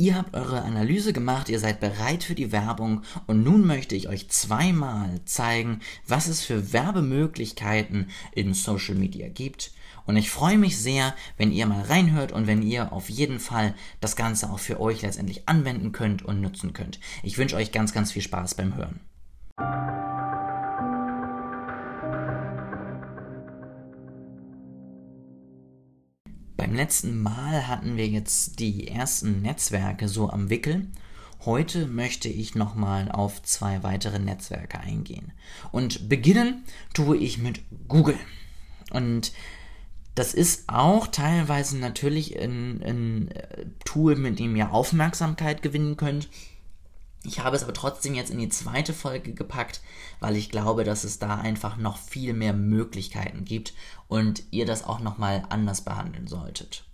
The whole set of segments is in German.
Ihr habt eure Analyse gemacht, ihr seid bereit für die Werbung und nun möchte ich euch zweimal zeigen, was es für Werbemöglichkeiten in Social Media gibt. Und ich freue mich sehr, wenn ihr mal reinhört und wenn ihr auf jeden Fall das Ganze auch für euch letztendlich anwenden könnt und nutzen könnt. Ich wünsche euch ganz, ganz viel Spaß beim Hören. Letzten Mal hatten wir jetzt die ersten Netzwerke so am Wickel. Heute möchte ich nochmal auf zwei weitere Netzwerke eingehen. Und beginnen tue ich mit Google. Und das ist auch teilweise natürlich ein, ein Tool, mit dem ihr Aufmerksamkeit gewinnen könnt. Ich habe es aber trotzdem jetzt in die zweite Folge gepackt, weil ich glaube, dass es da einfach noch viel mehr Möglichkeiten gibt und ihr das auch nochmal anders behandeln solltet.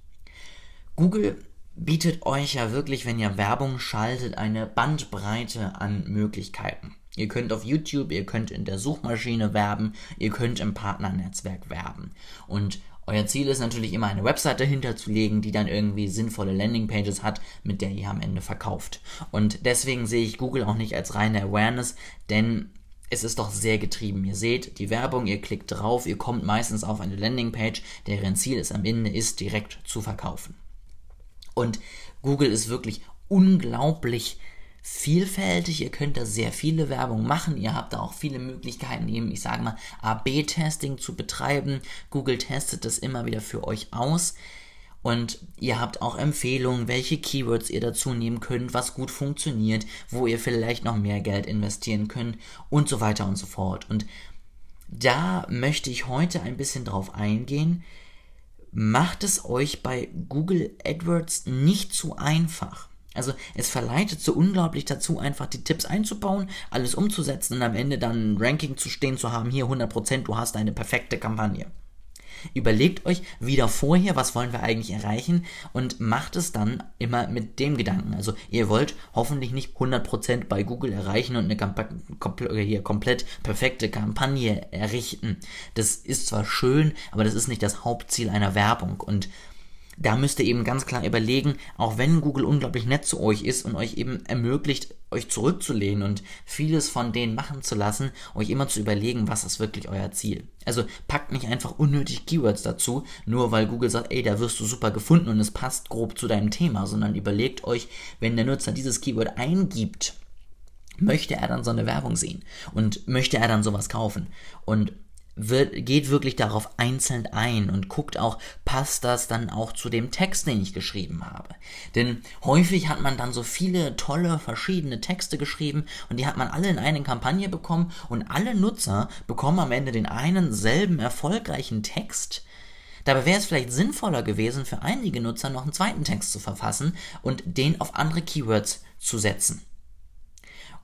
Google bietet euch ja wirklich, wenn ihr Werbung schaltet, eine Bandbreite an Möglichkeiten. Ihr könnt auf YouTube, ihr könnt in der Suchmaschine werben, ihr könnt im Partnernetzwerk werben. Und euer Ziel ist natürlich immer eine Website dahinter zu legen, die dann irgendwie sinnvolle Landingpages hat, mit der ihr am Ende verkauft. Und deswegen sehe ich Google auch nicht als reine Awareness, denn es ist doch sehr getrieben. Ihr seht die Werbung, ihr klickt drauf, ihr kommt meistens auf eine Landingpage, deren Ziel es am Ende ist, direkt zu verkaufen. Und Google ist wirklich unglaublich vielfältig. Ihr könnt da sehr viele Werbung machen. Ihr habt da auch viele Möglichkeiten, eben, ich sage mal, AB-Testing zu betreiben. Google testet das immer wieder für euch aus. Und ihr habt auch Empfehlungen, welche Keywords ihr dazu nehmen könnt, was gut funktioniert, wo ihr vielleicht noch mehr Geld investieren könnt und so weiter und so fort. Und da möchte ich heute ein bisschen drauf eingehen. Macht es euch bei Google AdWords nicht zu einfach. Also es verleitet so unglaublich dazu, einfach die Tipps einzubauen, alles umzusetzen und am Ende dann ein Ranking zu stehen zu haben, hier 100%, du hast eine perfekte Kampagne. Überlegt euch wieder vorher, was wollen wir eigentlich erreichen und macht es dann immer mit dem Gedanken. Also ihr wollt hoffentlich nicht 100% bei Google erreichen und eine Kamp hier komplett perfekte Kampagne errichten. Das ist zwar schön, aber das ist nicht das Hauptziel einer Werbung und da müsst ihr eben ganz klar überlegen, auch wenn Google unglaublich nett zu euch ist und euch eben ermöglicht, euch zurückzulehnen und vieles von denen machen zu lassen, euch immer zu überlegen, was ist wirklich euer Ziel. Also packt nicht einfach unnötig Keywords dazu, nur weil Google sagt, ey, da wirst du super gefunden und es passt grob zu deinem Thema, sondern überlegt euch, wenn der Nutzer dieses Keyword eingibt, möchte er dann so eine Werbung sehen und möchte er dann sowas kaufen und wird, geht wirklich darauf einzeln ein und guckt auch, passt das dann auch zu dem Text, den ich geschrieben habe. Denn häufig hat man dann so viele tolle verschiedene Texte geschrieben und die hat man alle in eine Kampagne bekommen und alle Nutzer bekommen am Ende den einen selben erfolgreichen Text. Dabei wäre es vielleicht sinnvoller gewesen, für einige Nutzer noch einen zweiten Text zu verfassen und den auf andere Keywords zu setzen.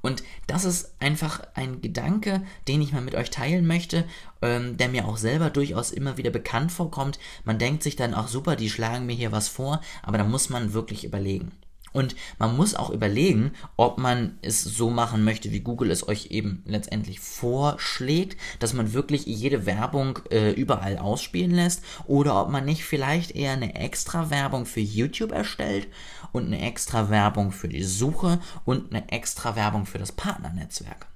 Und das ist einfach ein Gedanke, den ich mal mit euch teilen möchte, ähm, der mir auch selber durchaus immer wieder bekannt vorkommt. Man denkt sich dann auch super, die schlagen mir hier was vor, aber da muss man wirklich überlegen. Und man muss auch überlegen, ob man es so machen möchte, wie Google es euch eben letztendlich vorschlägt, dass man wirklich jede Werbung äh, überall ausspielen lässt, oder ob man nicht vielleicht eher eine extra Werbung für YouTube erstellt und eine extra Werbung für die Suche und eine extra Werbung für das Partnernetzwerk.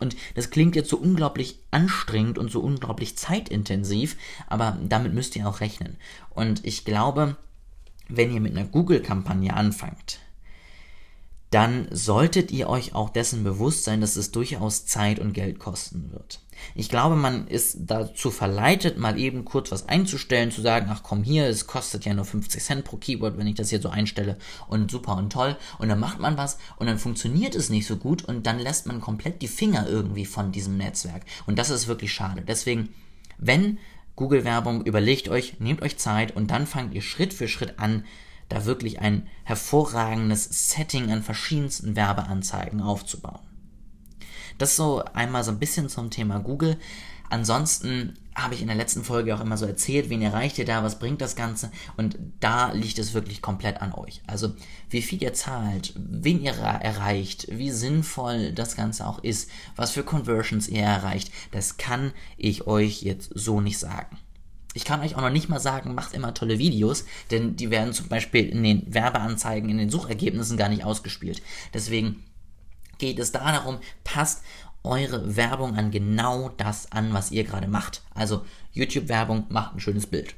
Und das klingt jetzt so unglaublich anstrengend und so unglaublich zeitintensiv, aber damit müsst ihr auch rechnen. Und ich glaube, wenn ihr mit einer Google-Kampagne anfangt, dann solltet ihr euch auch dessen bewusst sein, dass es durchaus Zeit und Geld kosten wird. Ich glaube, man ist dazu verleitet, mal eben kurz was einzustellen, zu sagen, ach komm hier, es kostet ja nur 50 Cent pro Keyword, wenn ich das hier so einstelle und super und toll. Und dann macht man was und dann funktioniert es nicht so gut und dann lässt man komplett die Finger irgendwie von diesem Netzwerk. Und das ist wirklich schade. Deswegen, wenn Google-Werbung, überlegt euch, nehmt euch Zeit und dann fangt ihr Schritt für Schritt an, da wirklich ein hervorragendes Setting an verschiedensten Werbeanzeigen aufzubauen. Das so einmal so ein bisschen zum Thema Google. Ansonsten habe ich in der letzten Folge auch immer so erzählt, wen erreicht ihr da, was bringt das Ganze und da liegt es wirklich komplett an euch. Also wie viel ihr zahlt, wen ihr erreicht, wie sinnvoll das Ganze auch ist, was für Conversions ihr erreicht, das kann ich euch jetzt so nicht sagen. Ich kann euch auch noch nicht mal sagen, macht immer tolle Videos, denn die werden zum Beispiel in den Werbeanzeigen, in den Suchergebnissen gar nicht ausgespielt. Deswegen geht es da darum, passt eure Werbung an genau das an, was ihr gerade macht. Also YouTube-Werbung macht ein schönes Bild.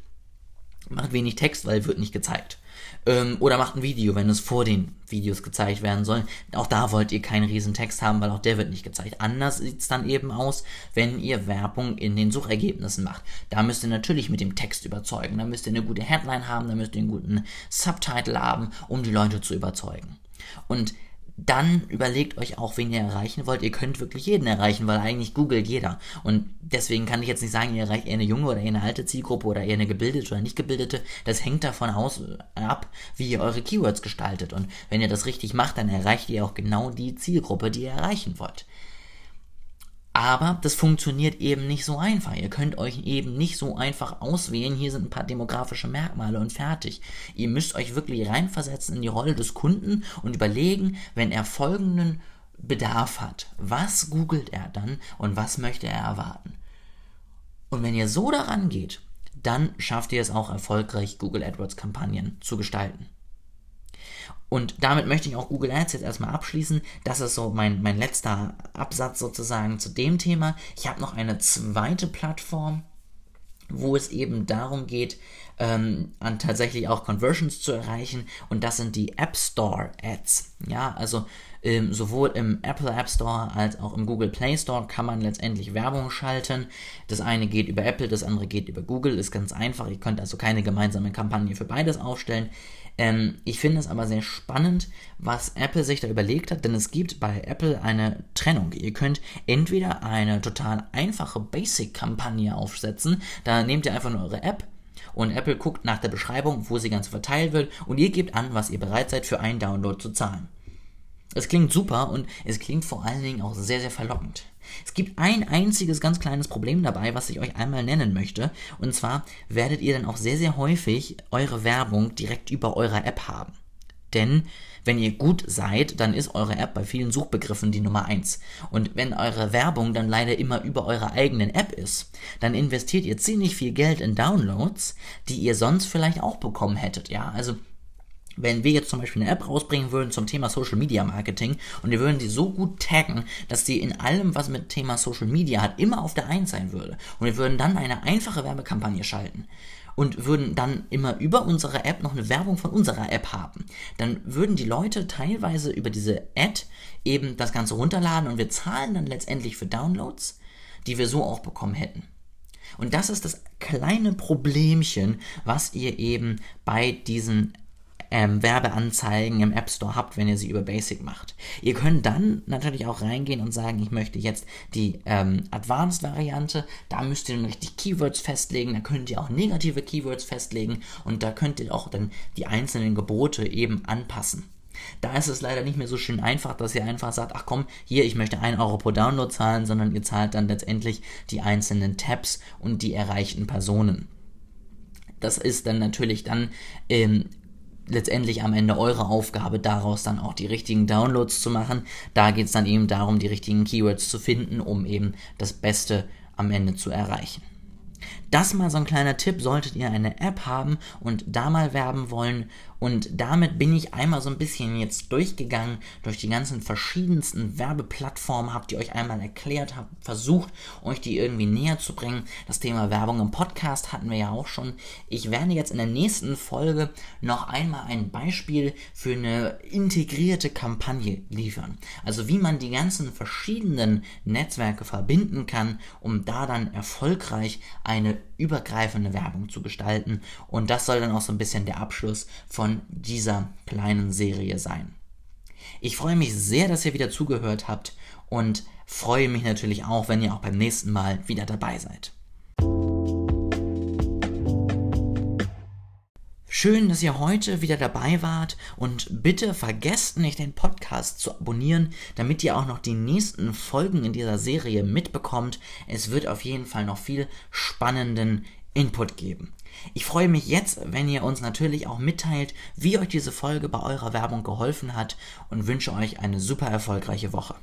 Macht wenig Text, weil wird nicht gezeigt. Ähm, oder macht ein Video, wenn es vor den Videos gezeigt werden soll. Auch da wollt ihr keinen riesen Text haben, weil auch der wird nicht gezeigt. Anders sieht es dann eben aus, wenn ihr Werbung in den Suchergebnissen macht. Da müsst ihr natürlich mit dem Text überzeugen. Da müsst ihr eine gute Headline haben, da müsst ihr einen guten Subtitle haben, um die Leute zu überzeugen. Und dann überlegt euch auch, wen ihr erreichen wollt. Ihr könnt wirklich jeden erreichen, weil eigentlich googelt jeder. Und deswegen kann ich jetzt nicht sagen, ihr erreicht eher eine junge oder eher eine alte Zielgruppe oder eher eine gebildete oder nicht gebildete. Das hängt davon aus, äh, ab, wie ihr eure Keywords gestaltet. Und wenn ihr das richtig macht, dann erreicht ihr auch genau die Zielgruppe, die ihr erreichen wollt. Aber das funktioniert eben nicht so einfach. Ihr könnt euch eben nicht so einfach auswählen. Hier sind ein paar demografische Merkmale und fertig. Ihr müsst euch wirklich reinversetzen in die Rolle des Kunden und überlegen, wenn er folgenden Bedarf hat, was googelt er dann und was möchte er erwarten. Und wenn ihr so daran geht, dann schafft ihr es auch erfolgreich, Google AdWords Kampagnen zu gestalten. Und damit möchte ich auch Google Ads jetzt erstmal abschließen. Das ist so mein, mein letzter Absatz sozusagen zu dem Thema. Ich habe noch eine zweite Plattform, wo es eben darum geht, ähm, an tatsächlich auch Conversions zu erreichen. Und das sind die App Store Ads. Ja, also ähm, sowohl im Apple App Store als auch im Google Play Store kann man letztendlich Werbung schalten. Das eine geht über Apple, das andere geht über Google. Ist ganz einfach. Ihr könnt also keine gemeinsame Kampagne für beides aufstellen. Ähm, ich finde es aber sehr spannend, was Apple sich da überlegt hat, denn es gibt bei Apple eine Trennung. Ihr könnt entweder eine total einfache Basic-Kampagne aufsetzen, da nehmt ihr einfach nur eure App, und Apple guckt nach der Beschreibung, wo sie ganz verteilt wird und ihr gebt an, was ihr bereit seid für einen Download zu zahlen. Es klingt super und es klingt vor allen Dingen auch sehr, sehr verlockend. Es gibt ein einziges ganz kleines Problem dabei, was ich euch einmal nennen möchte. Und zwar werdet ihr dann auch sehr, sehr häufig eure Werbung direkt über eurer App haben. Denn wenn ihr gut seid, dann ist eure App bei vielen Suchbegriffen die Nummer 1. Und wenn eure Werbung dann leider immer über eurer eigenen App ist, dann investiert ihr ziemlich viel Geld in Downloads, die ihr sonst vielleicht auch bekommen hättet. Ja, also wenn wir jetzt zum Beispiel eine App rausbringen würden zum Thema Social Media Marketing und wir würden sie so gut taggen, dass sie in allem, was mit Thema Social Media hat, immer auf der 1 sein würde. Und wir würden dann eine einfache Werbekampagne schalten und würden dann immer über unsere App noch eine Werbung von unserer App haben. Dann würden die Leute teilweise über diese Ad eben das Ganze runterladen und wir zahlen dann letztendlich für Downloads, die wir so auch bekommen hätten. Und das ist das kleine Problemchen, was ihr eben bei diesen ähm, Werbeanzeigen im App Store habt, wenn ihr sie über Basic macht. Ihr könnt dann natürlich auch reingehen und sagen, ich möchte jetzt die ähm, Advanced-Variante. Da müsst ihr dann richtig Keywords festlegen. Da könnt ihr auch negative Keywords festlegen und da könnt ihr auch dann die einzelnen Gebote eben anpassen. Da ist es leider nicht mehr so schön einfach, dass ihr einfach sagt, ach komm, hier, ich möchte 1 Euro pro Download zahlen, sondern ihr zahlt dann letztendlich die einzelnen Tabs und die erreichten Personen. Das ist dann natürlich dann ähm, letztendlich am Ende eure Aufgabe, daraus dann auch die richtigen Downloads zu machen. Da geht es dann eben darum, die richtigen Keywords zu finden, um eben das Beste am Ende zu erreichen. Das mal so ein kleiner Tipp, solltet ihr eine App haben und da mal werben wollen. Und damit bin ich einmal so ein bisschen jetzt durchgegangen durch die ganzen verschiedensten Werbeplattformen, habt ihr euch einmal erklärt, habt versucht, euch die irgendwie näher zu bringen. Das Thema Werbung im Podcast hatten wir ja auch schon. Ich werde jetzt in der nächsten Folge noch einmal ein Beispiel für eine integrierte Kampagne liefern. Also wie man die ganzen verschiedenen Netzwerke verbinden kann, um da dann erfolgreich eine übergreifende Werbung zu gestalten. Und das soll dann auch so ein bisschen der Abschluss von dieser kleinen Serie sein. Ich freue mich sehr, dass ihr wieder zugehört habt und freue mich natürlich auch, wenn ihr auch beim nächsten Mal wieder dabei seid. Schön, dass ihr heute wieder dabei wart und bitte vergesst nicht, den Podcast zu abonnieren, damit ihr auch noch die nächsten Folgen in dieser Serie mitbekommt. Es wird auf jeden Fall noch viel spannenden Input geben. Ich freue mich jetzt, wenn ihr uns natürlich auch mitteilt, wie euch diese Folge bei eurer Werbung geholfen hat und wünsche euch eine super erfolgreiche Woche.